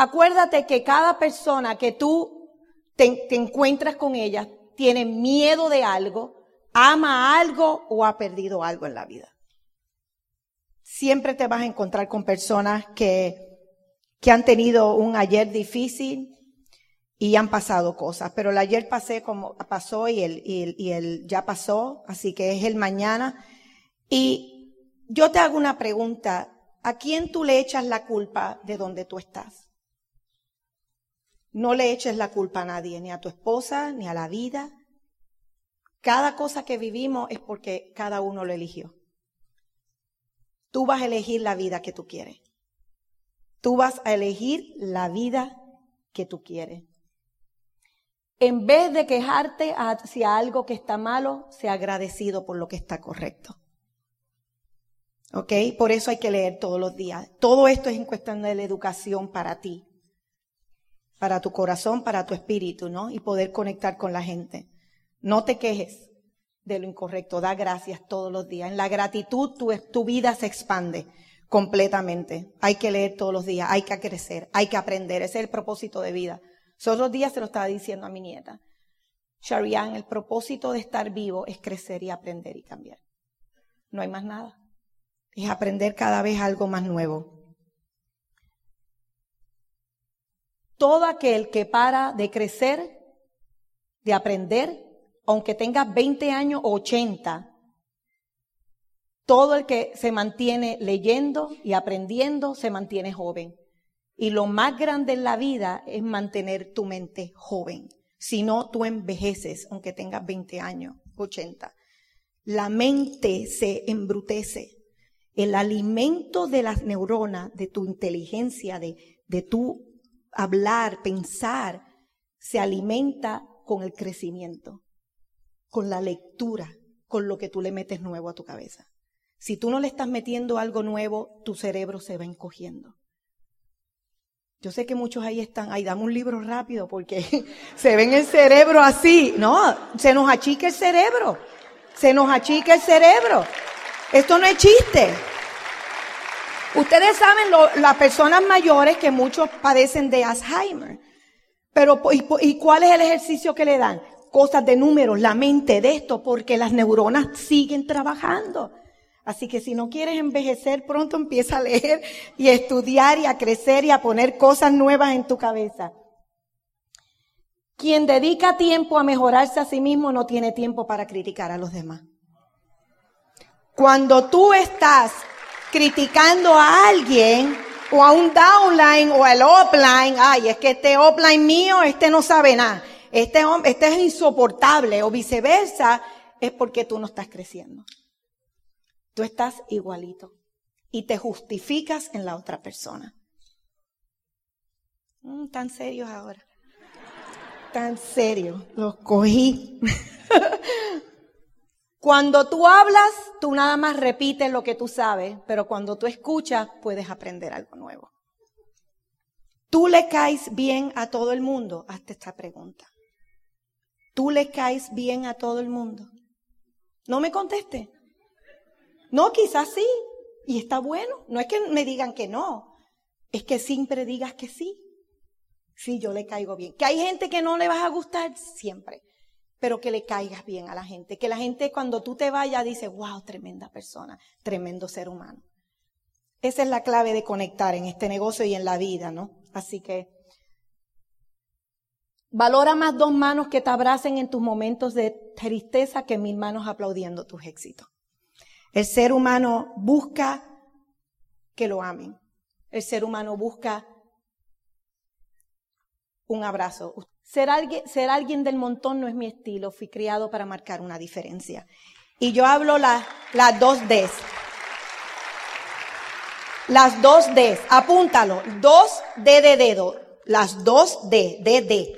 Acuérdate que cada persona que tú te, encuentras con ella tiene miedo de algo, ama algo o ha perdido algo en la vida. Siempre te vas a encontrar con personas que, que han tenido un ayer difícil y han pasado cosas, pero el ayer pasé como pasó y el, y el, y el ya pasó, así que es el mañana. Y yo te hago una pregunta, ¿a quién tú le echas la culpa de donde tú estás? No le eches la culpa a nadie, ni a tu esposa, ni a la vida. Cada cosa que vivimos es porque cada uno lo eligió. Tú vas a elegir la vida que tú quieres. Tú vas a elegir la vida que tú quieres. En vez de quejarte hacia algo que está malo, sea agradecido por lo que está correcto. ¿Ok? Por eso hay que leer todos los días. Todo esto es en cuestión de la educación para ti, para tu corazón, para tu espíritu, ¿no? Y poder conectar con la gente. No te quejes de lo incorrecto, da gracias todos los días. En la gratitud tu, vida se expande completamente. Hay que leer todos los días, hay que crecer, hay que aprender. Ese es el propósito de vida. Esos otros días se lo estaba diciendo a mi nieta. Sharian, el propósito de estar vivo es crecer y aprender y cambiar. No hay más nada. Es aprender cada vez algo más nuevo. Todo aquel que para de crecer, de aprender, aunque tenga 20 años o 80, todo el que se mantiene leyendo y aprendiendo se mantiene joven. Y lo más grande en la vida es mantener tu mente joven. Si no, tú envejeces, aunque tengas 20 años, 80. La mente se embrutece. El alimento de las neuronas, de tu inteligencia, de, de tu hablar, pensar, se alimenta con el crecimiento, con la lectura, con lo que tú le metes nuevo a tu cabeza. Si tú no le estás metiendo algo nuevo, tu cerebro se va encogiendo. Yo sé que muchos ahí están, ay, dame un libro rápido porque se ven el cerebro así. No, se nos achica el cerebro. Se nos achica el cerebro. Esto no es chiste. Ustedes saben, lo, las personas mayores que muchos padecen de Alzheimer. Pero, ¿y, ¿y cuál es el ejercicio que le dan? Cosas de números, la mente de esto, porque las neuronas siguen trabajando. Así que si no quieres envejecer, pronto empieza a leer y a estudiar y a crecer y a poner cosas nuevas en tu cabeza. Quien dedica tiempo a mejorarse a sí mismo no tiene tiempo para criticar a los demás. Cuando tú estás criticando a alguien o a un downline o al upline, ay, es que este upline mío, este no sabe nada, este, este es insoportable o viceversa, es porque tú no estás creciendo. Tú estás igualito y te justificas en la otra persona. Mm, tan serios ahora. Tan serio. Los cogí. cuando tú hablas, tú nada más repites lo que tú sabes, pero cuando tú escuchas, puedes aprender algo nuevo. ¿Tú le caes bien a todo el mundo? Hazte esta pregunta. ¿Tú le caes bien a todo el mundo? No me conteste. No, quizás sí. Y está bueno. No es que me digan que no. Es que siempre digas que sí. Sí, yo le caigo bien. Que hay gente que no le vas a gustar siempre. Pero que le caigas bien a la gente. Que la gente cuando tú te vayas dice, wow, tremenda persona, tremendo ser humano. Esa es la clave de conectar en este negocio y en la vida, ¿no? Así que valora más dos manos que te abracen en tus momentos de tristeza que mil manos aplaudiendo tus éxitos. El ser humano busca que lo amen. El ser humano busca un abrazo. Ser alguien, ser alguien del montón no es mi estilo. Fui criado para marcar una diferencia. Y yo hablo las dos Ds. Las dos Ds. Apúntalo. Dos D de dedo. Las dos D. D, D.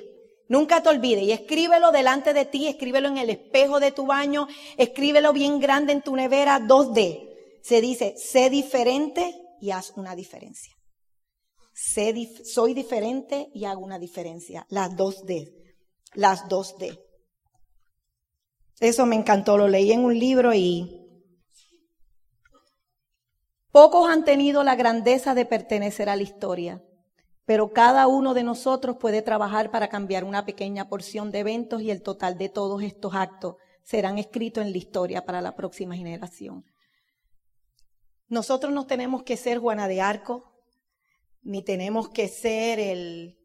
Nunca te olvides y escríbelo delante de ti, escríbelo en el espejo de tu baño, escríbelo bien grande en tu nevera 2D. Se dice, sé diferente y haz una diferencia. Soy diferente y hago una diferencia. Las 2D. Las 2D. Eso me encantó, lo leí en un libro y pocos han tenido la grandeza de pertenecer a la historia pero cada uno de nosotros puede trabajar para cambiar una pequeña porción de eventos y el total de todos estos actos serán escritos en la historia para la próxima generación. Nosotros no tenemos que ser Juana de Arco, ni tenemos que ser el,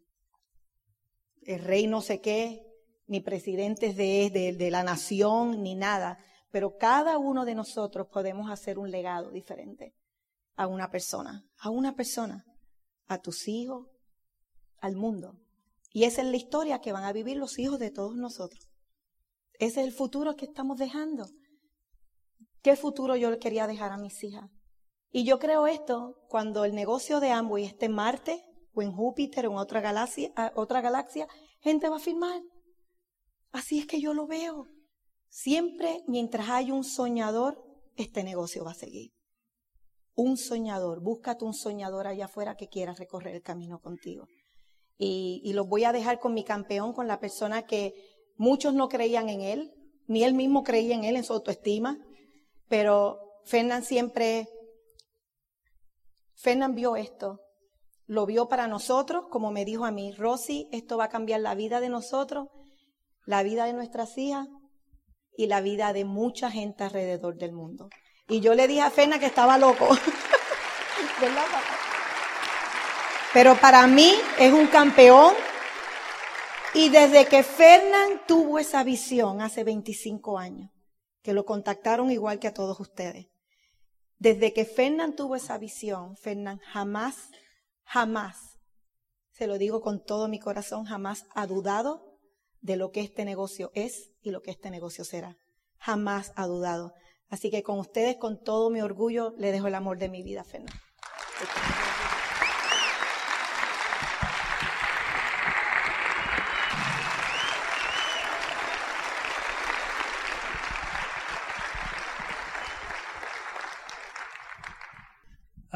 el rey no sé qué, ni presidentes de, de, de la nación, ni nada, pero cada uno de nosotros podemos hacer un legado diferente a una persona, a una persona, a tus hijos, al mundo. Y esa es la historia que van a vivir los hijos de todos nosotros. Ese es el futuro que estamos dejando. ¿Qué futuro yo le quería dejar a mis hijas? Y yo creo esto cuando el negocio de Amway esté en Marte o en Júpiter o en otra galaxia, otra galaxia, gente va a firmar. Así es que yo lo veo. Siempre mientras hay un soñador, este negocio va a seguir. Un soñador, búscate un soñador allá afuera que quiera recorrer el camino contigo. Y, y los voy a dejar con mi campeón, con la persona que muchos no creían en él, ni él mismo creía en él, en su autoestima, pero Fernán siempre, Fernán vio esto, lo vio para nosotros, como me dijo a mí, Rosy, esto va a cambiar la vida de nosotros, la vida de nuestras hijas y la vida de mucha gente alrededor del mundo. Y yo le dije a Fernán que estaba loco. ¿Verdad? Pero para mí es un campeón. Y desde que Fernán tuvo esa visión hace 25 años, que lo contactaron igual que a todos ustedes, desde que Fernán tuvo esa visión, Fernán jamás, jamás, se lo digo con todo mi corazón, jamás ha dudado de lo que este negocio es y lo que este negocio será. Jamás ha dudado. Así que con ustedes, con todo mi orgullo, le dejo el amor de mi vida, Fernán.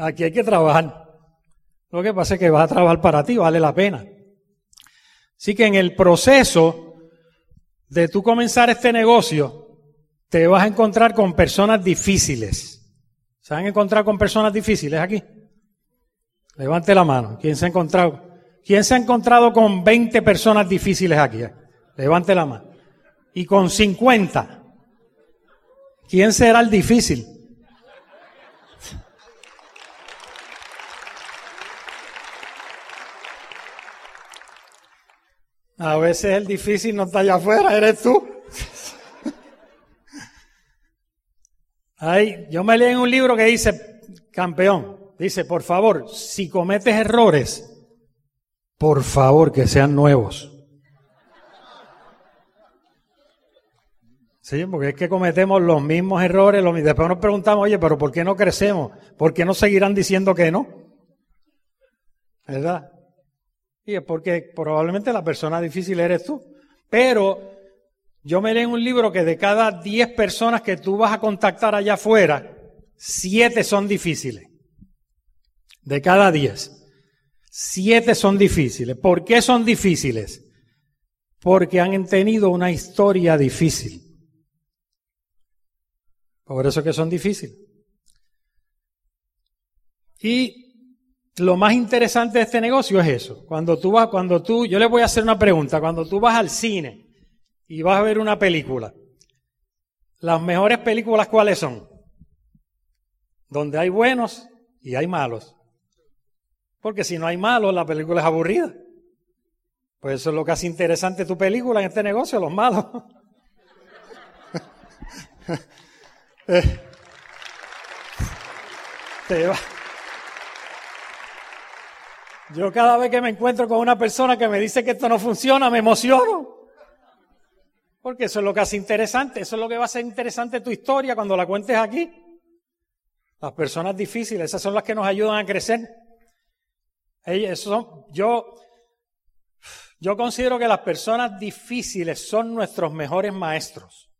Aquí hay que trabajar. Lo que pasa es que vas a trabajar para ti, vale la pena. Así que en el proceso de tú comenzar este negocio, te vas a encontrar con personas difíciles. ¿Se van a encontrar con personas difíciles aquí? Levante la mano. ¿Quién se ha encontrado? ¿Quién se ha encontrado con 20 personas difíciles aquí? Levante la mano. Y con 50. ¿Quién será el difícil? A veces el difícil no está allá afuera, eres tú. Ay, yo me leí en un libro que dice, campeón, dice, por favor, si cometes errores, por favor que sean nuevos. Sí, porque es que cometemos los mismos errores, después nos preguntamos, oye, pero ¿por qué no crecemos? ¿Por qué no seguirán diciendo que no? ¿Verdad? Y es porque probablemente la persona difícil eres tú. Pero yo me en un libro que de cada 10 personas que tú vas a contactar allá afuera, 7 son difíciles. De cada 10. 7 son difíciles. ¿Por qué son difíciles? Porque han tenido una historia difícil. Por eso que son difíciles. Y lo más interesante de este negocio es eso. Cuando tú vas, cuando tú, yo le voy a hacer una pregunta. Cuando tú vas al cine y vas a ver una película, las mejores películas cuáles son? Donde hay buenos y hay malos. Porque si no hay malos, la película es aburrida. Pues eso es lo que hace interesante tu película en este negocio, los malos. Eh, te va. Yo cada vez que me encuentro con una persona que me dice que esto no funciona, me emociono. Porque eso es lo que hace interesante, eso es lo que va a hacer interesante tu historia cuando la cuentes aquí. Las personas difíciles, esas son las que nos ayudan a crecer. Son, yo, yo considero que las personas difíciles son nuestros mejores maestros.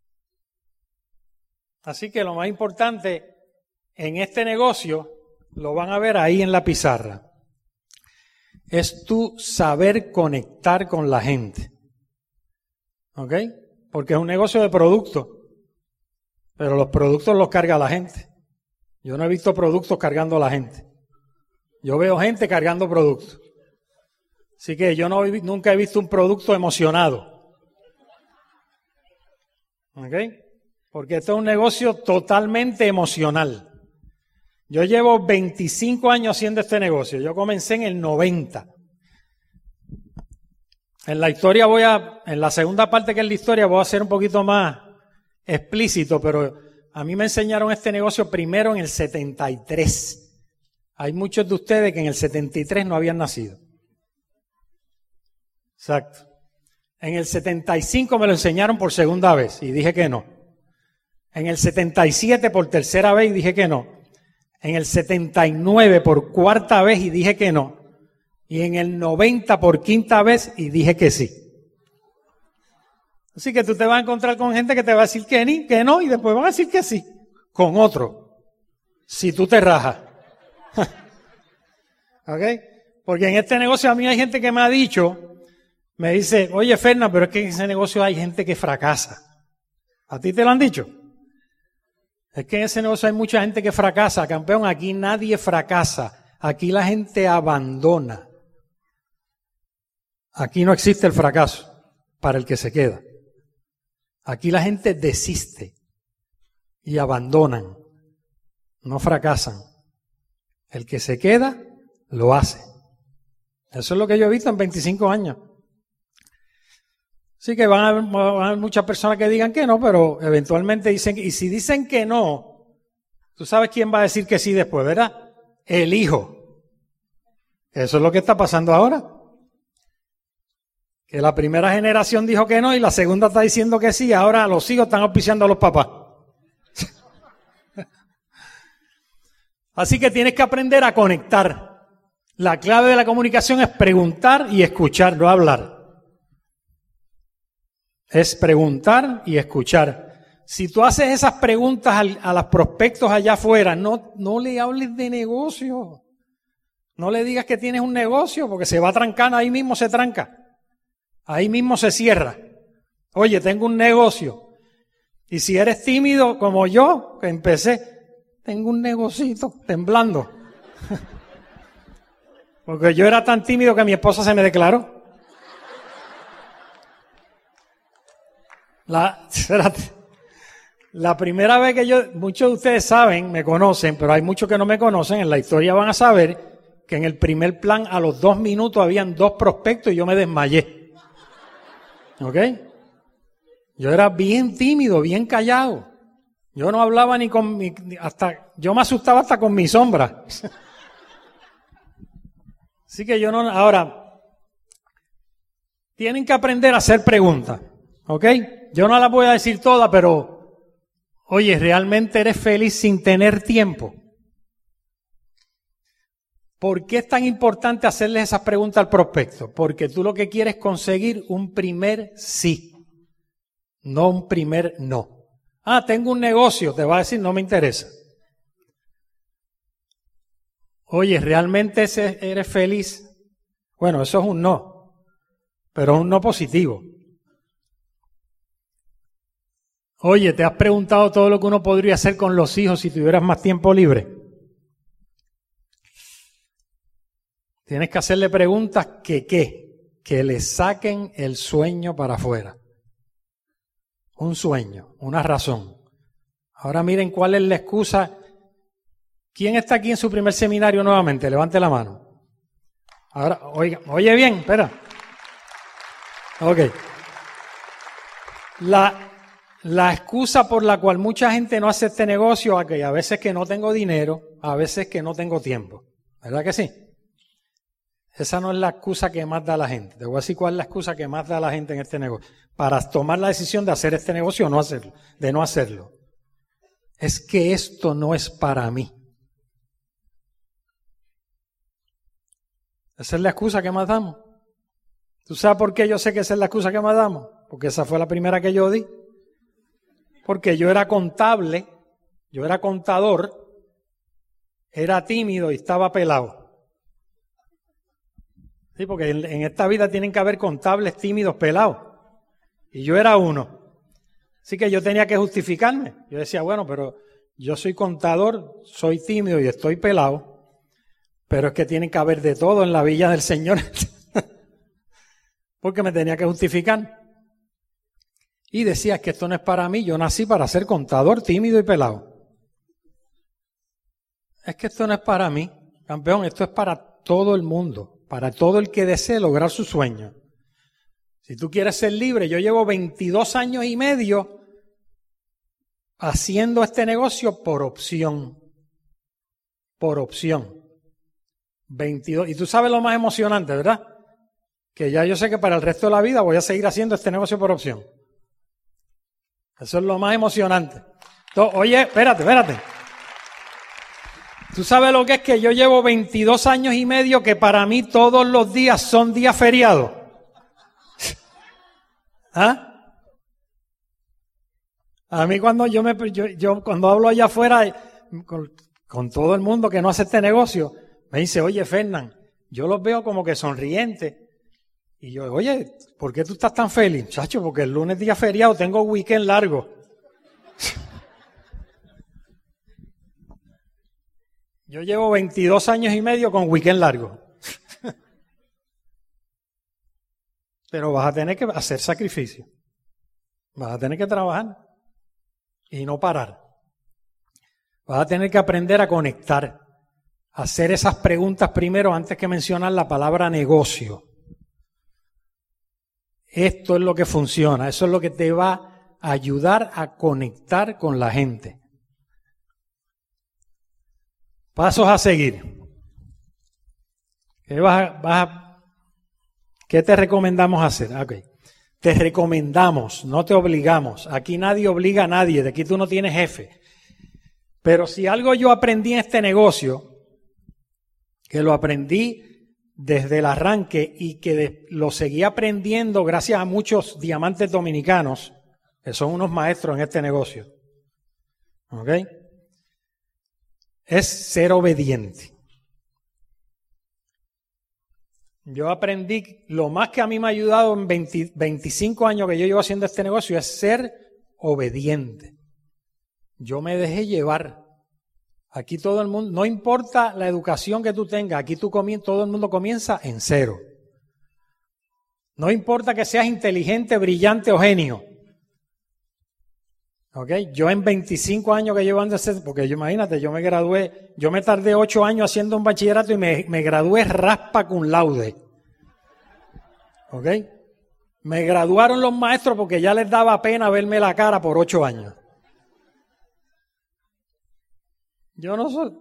Así que lo más importante en este negocio lo van a ver ahí en la pizarra es tú saber conectar con la gente. ¿Ok? Porque es un negocio de productos. Pero los productos los carga la gente. Yo no he visto productos cargando a la gente. Yo veo gente cargando productos. Así que yo nunca he visto un producto emocionado. ¿Ok? Porque esto es un negocio totalmente emocional. Yo llevo 25 años haciendo este negocio. Yo comencé en el 90. En la historia voy a, en la segunda parte que es la historia, voy a ser un poquito más explícito, pero a mí me enseñaron este negocio primero en el 73. Hay muchos de ustedes que en el 73 no habían nacido. Exacto. En el 75 me lo enseñaron por segunda vez y dije que no. En el 77 por tercera vez y dije que no. En el 79 por cuarta vez y dije que no. Y en el 90 por quinta vez y dije que sí. Así que tú te vas a encontrar con gente que te va a decir que ni, que no, y después van a decir que sí. Con otro. Si tú te rajas. ¿Ok? Porque en este negocio a mí hay gente que me ha dicho, me dice, oye Ferna, pero es que en ese negocio hay gente que fracasa. ¿A ti te lo han dicho? Es que en ese negocio hay mucha gente que fracasa, campeón. Aquí nadie fracasa. Aquí la gente abandona. Aquí no existe el fracaso para el que se queda. Aquí la gente desiste y abandonan. No fracasan. El que se queda, lo hace. Eso es lo que yo he visto en 25 años. Sí que van a, haber, muchas personas que digan que no, pero eventualmente dicen, y si dicen que no, tú sabes quién va a decir que sí después, ¿verdad? El hijo. Eso es lo que está pasando ahora. Que la primera generación dijo que no y la segunda está diciendo que sí, ahora los hijos están auspiciando a los papás. Así que tienes que aprender a conectar. La clave de la comunicación es preguntar y escuchar, no hablar es preguntar y escuchar. Si tú haces esas preguntas a los prospectos allá afuera, no, no le hables de negocio. No le digas que tienes un negocio porque se va a trancar, ahí mismo se tranca. Ahí mismo se cierra. Oye, tengo un negocio. Y si eres tímido como yo, que empecé, tengo un negocito, temblando. Porque yo era tan tímido que mi esposa se me declaró. La, la primera vez que yo, muchos de ustedes saben, me conocen, pero hay muchos que no me conocen, en la historia van a saber que en el primer plan a los dos minutos habían dos prospectos y yo me desmayé. ¿Ok? Yo era bien tímido, bien callado. Yo no hablaba ni con mi, hasta, yo me asustaba hasta con mi sombra. Así que yo no, ahora, tienen que aprender a hacer preguntas. ¿Ok? yo no la voy a decir toda, pero oye, ¿realmente eres feliz sin tener tiempo? ¿Por qué es tan importante hacerles esas preguntas al prospecto? Porque tú lo que quieres es conseguir un primer sí, no un primer no. Ah, tengo un negocio, te va a decir, no me interesa. Oye, ¿realmente eres feliz? Bueno, eso es un no, pero un no positivo. Oye, ¿te has preguntado todo lo que uno podría hacer con los hijos si tuvieras más tiempo libre? Tienes que hacerle preguntas que qué, que le saquen el sueño para afuera. Un sueño, una razón. Ahora miren cuál es la excusa. ¿Quién está aquí en su primer seminario nuevamente? Levante la mano. Ahora, oiga, oye bien, espera. Ok. La, la excusa por la cual mucha gente no hace este negocio es que a veces que no tengo dinero, a veces que no tengo tiempo. ¿Verdad que sí? Esa no es la excusa que más da la gente. Te voy a decir cuál es la excusa que más da la gente en este negocio. Para tomar la decisión de hacer este negocio o no hacerlo, de no hacerlo. Es que esto no es para mí. Esa es la excusa que más damos. ¿Tú sabes por qué yo sé que esa es la excusa que más damos? Porque esa fue la primera que yo di porque yo era contable, yo era contador, era tímido y estaba pelado. Sí, porque en, esta vida tienen que haber contables tímidos pelados. Y yo era uno. Así que yo tenía que justificarme. Yo decía, bueno, pero yo soy contador, soy tímido y estoy pelado, pero es que tienen que haber de todo en la villa del Señor. porque me tenía que justificar. Y decía que esto no es para mí, yo nací para ser contador tímido y pelado. Es que esto no es para mí, campeón, esto es para todo el mundo, para todo el que desee lograr su sueño. Si tú quieres ser libre, yo llevo 22 años y medio haciendo este negocio por opción. Por opción. 22. Y tú sabes lo más emocionante, ¿verdad? Que ya yo sé que para el resto de la vida voy a seguir haciendo este negocio por opción. Eso es lo más emocionante. oye, espérate, espérate. Tú sabes lo que es que yo llevo 22 años y medio que para mí todos los días son días feriados. ¿Ah? A mí cuando yo me yo, cuando hablo allá afuera con, con, todo el mundo que no hace este negocio, me dice, oye Fernán, yo los veo como que sonrientes. Y yo, oye, ¿por qué tú estás tan feliz? Chacho, porque el lunes día feriado tengo weekend largo. Yo llevo 22 años y medio con weekend largo. Pero vas a tener que hacer sacrificio. Vas a tener que trabajar y no parar. Vas a tener que aprender a conectar, a hacer esas preguntas primero antes que mencionar la palabra negocio. Esto es lo que funciona, eso es lo que te va a ayudar a conectar con la gente. Pasos a seguir. ¿Qué, ¿Qué te recomendamos hacer? Okay. Te recomendamos, no te obligamos. Aquí nadie obliga a nadie, de aquí tú no tienes jefe. Pero si algo yo aprendí en este negocio, que lo aprendí desde el arranque y que lo seguí aprendiendo gracias a muchos diamantes dominicanos, que son unos maestros en este negocio. ¿Ok? Es ser obediente. Yo aprendí, lo más que a mí me ha ayudado en 25 años que yo llevo haciendo este negocio es ser obediente. Yo me dejé llevar. Aquí todo el mundo, no importa la educación que tú tengas, aquí tú todo el mundo comienza en cero. No importa que seas inteligente, brillante o genio. ¿Ok? Yo en 25 años que llevo antes, porque yo imagínate, yo me gradué, yo me tardé 8 años haciendo un bachillerato y me, me gradué raspa con laude. ¿Ok? Me graduaron los maestros porque ya les daba pena verme la cara por 8 años. Yo no soy.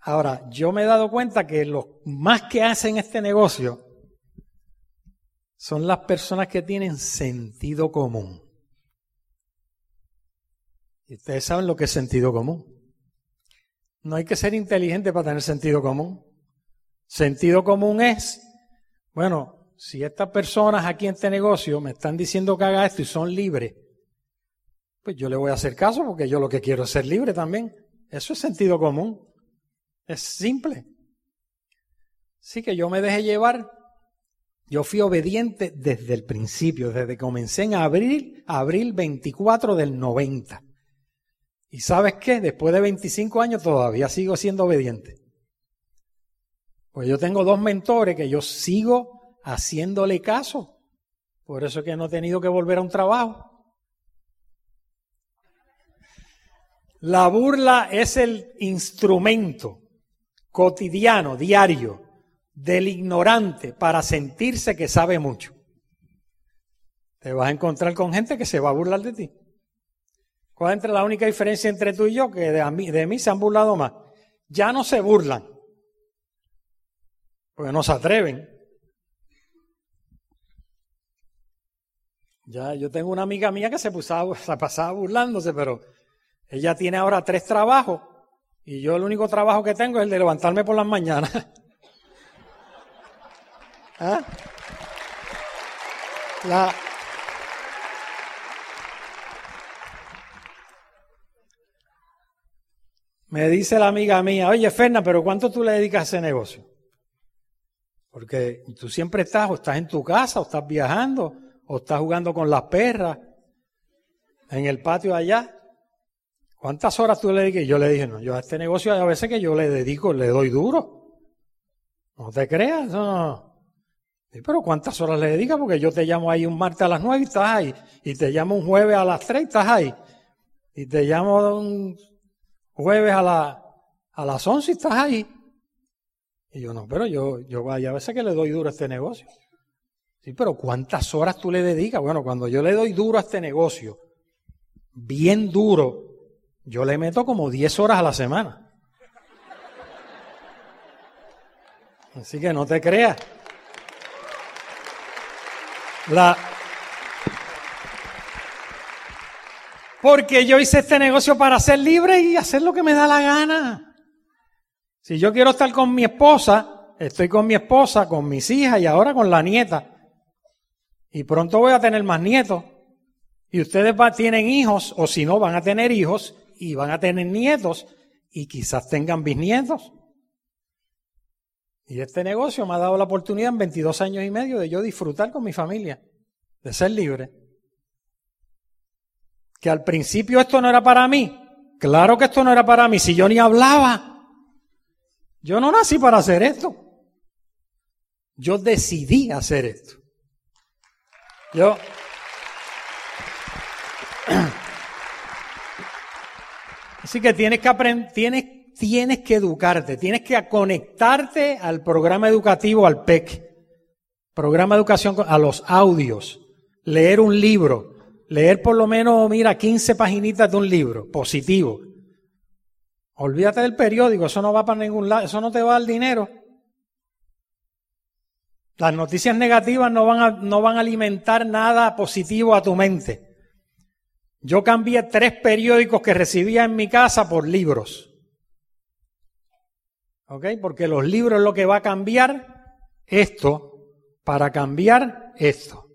Ahora, yo me he dado cuenta que los más que hacen este negocio son las personas que tienen sentido común. Y ustedes saben lo que es sentido común. No hay que ser inteligente para tener sentido común. Sentido común es, bueno, si estas personas aquí en este negocio me están diciendo que haga esto y son libres, pues yo le voy a hacer caso porque yo lo que quiero es ser libre también. Eso es sentido común. Es simple. Sí que yo me dejé llevar. Yo fui obediente desde el principio, desde que comencé en abril, abril 24 del 90. Y sabes qué, después de 25 años todavía sigo siendo obediente. Pues yo tengo dos mentores que yo sigo haciéndole caso. Por eso es que no he tenido que volver a un trabajo. La burla es el instrumento cotidiano, diario, del ignorante para sentirse que sabe mucho. Te vas a encontrar con gente que se va a burlar de ti. ¿Cuál es la única diferencia entre tú y yo? Que de mí, de mí se han burlado más. Ya no se burlan. Porque no se atreven. Ya, yo tengo una amiga mía que se, se pasaba burlándose, pero ella tiene ahora tres trabajos y yo el único trabajo que tengo es el de levantarme por las mañanas. ¿Ah? Me dice la amiga mía, oye Ferna, pero ¿cuánto tú le dedicas a ese negocio? Porque tú siempre estás, o estás en tu casa, o estás viajando, o estás jugando con las perras en el patio allá. ¿Cuántas horas tú le dediques? Yo le dije, no, yo a este negocio a veces que yo le dedico, le doy duro. No te creas, no. pero ¿cuántas horas le dedicas? Porque yo te llamo ahí un martes a las nueve y estás ahí. Y te llamo un jueves a las tres y estás ahí. Y te llamo un jueves a, la, a las once y estás ahí. Y yo, no, pero yo, yo a veces que le doy duro a este negocio. Sí, pero ¿cuántas horas tú le dedicas? Bueno, cuando yo le doy duro a este negocio, bien duro, yo le meto como 10 horas a la semana. Así que no te creas. La... Porque yo hice este negocio para ser libre y hacer lo que me da la gana. Si yo quiero estar con mi esposa, estoy con mi esposa, con mis hijas y ahora con la nieta. Y pronto voy a tener más nietos. Y ustedes tienen hijos, o si no, van a tener hijos y van a tener nietos y quizás tengan bisnietos. Y este negocio me ha dado la oportunidad en 22 años y medio de yo disfrutar con mi familia, de ser libre. Que al principio esto no era para mí. Claro que esto no era para mí, si yo ni hablaba. Yo no nací para hacer esto. Yo decidí hacer esto. Yo. Así que tienes que aprender, tienes, tienes que educarte, tienes que conectarte al programa educativo, al PEC, programa de educación, a los audios, leer un libro, leer por lo menos, mira, 15 paginitas de un libro, positivo. Olvídate del periódico, eso no va para ningún lado, eso no te va al dinero. Las noticias negativas no van, a, no van a alimentar nada positivo a tu mente. Yo cambié tres periódicos que recibía en mi casa por libros. ¿Ok? Porque los libros es lo que va a cambiar esto para cambiar esto.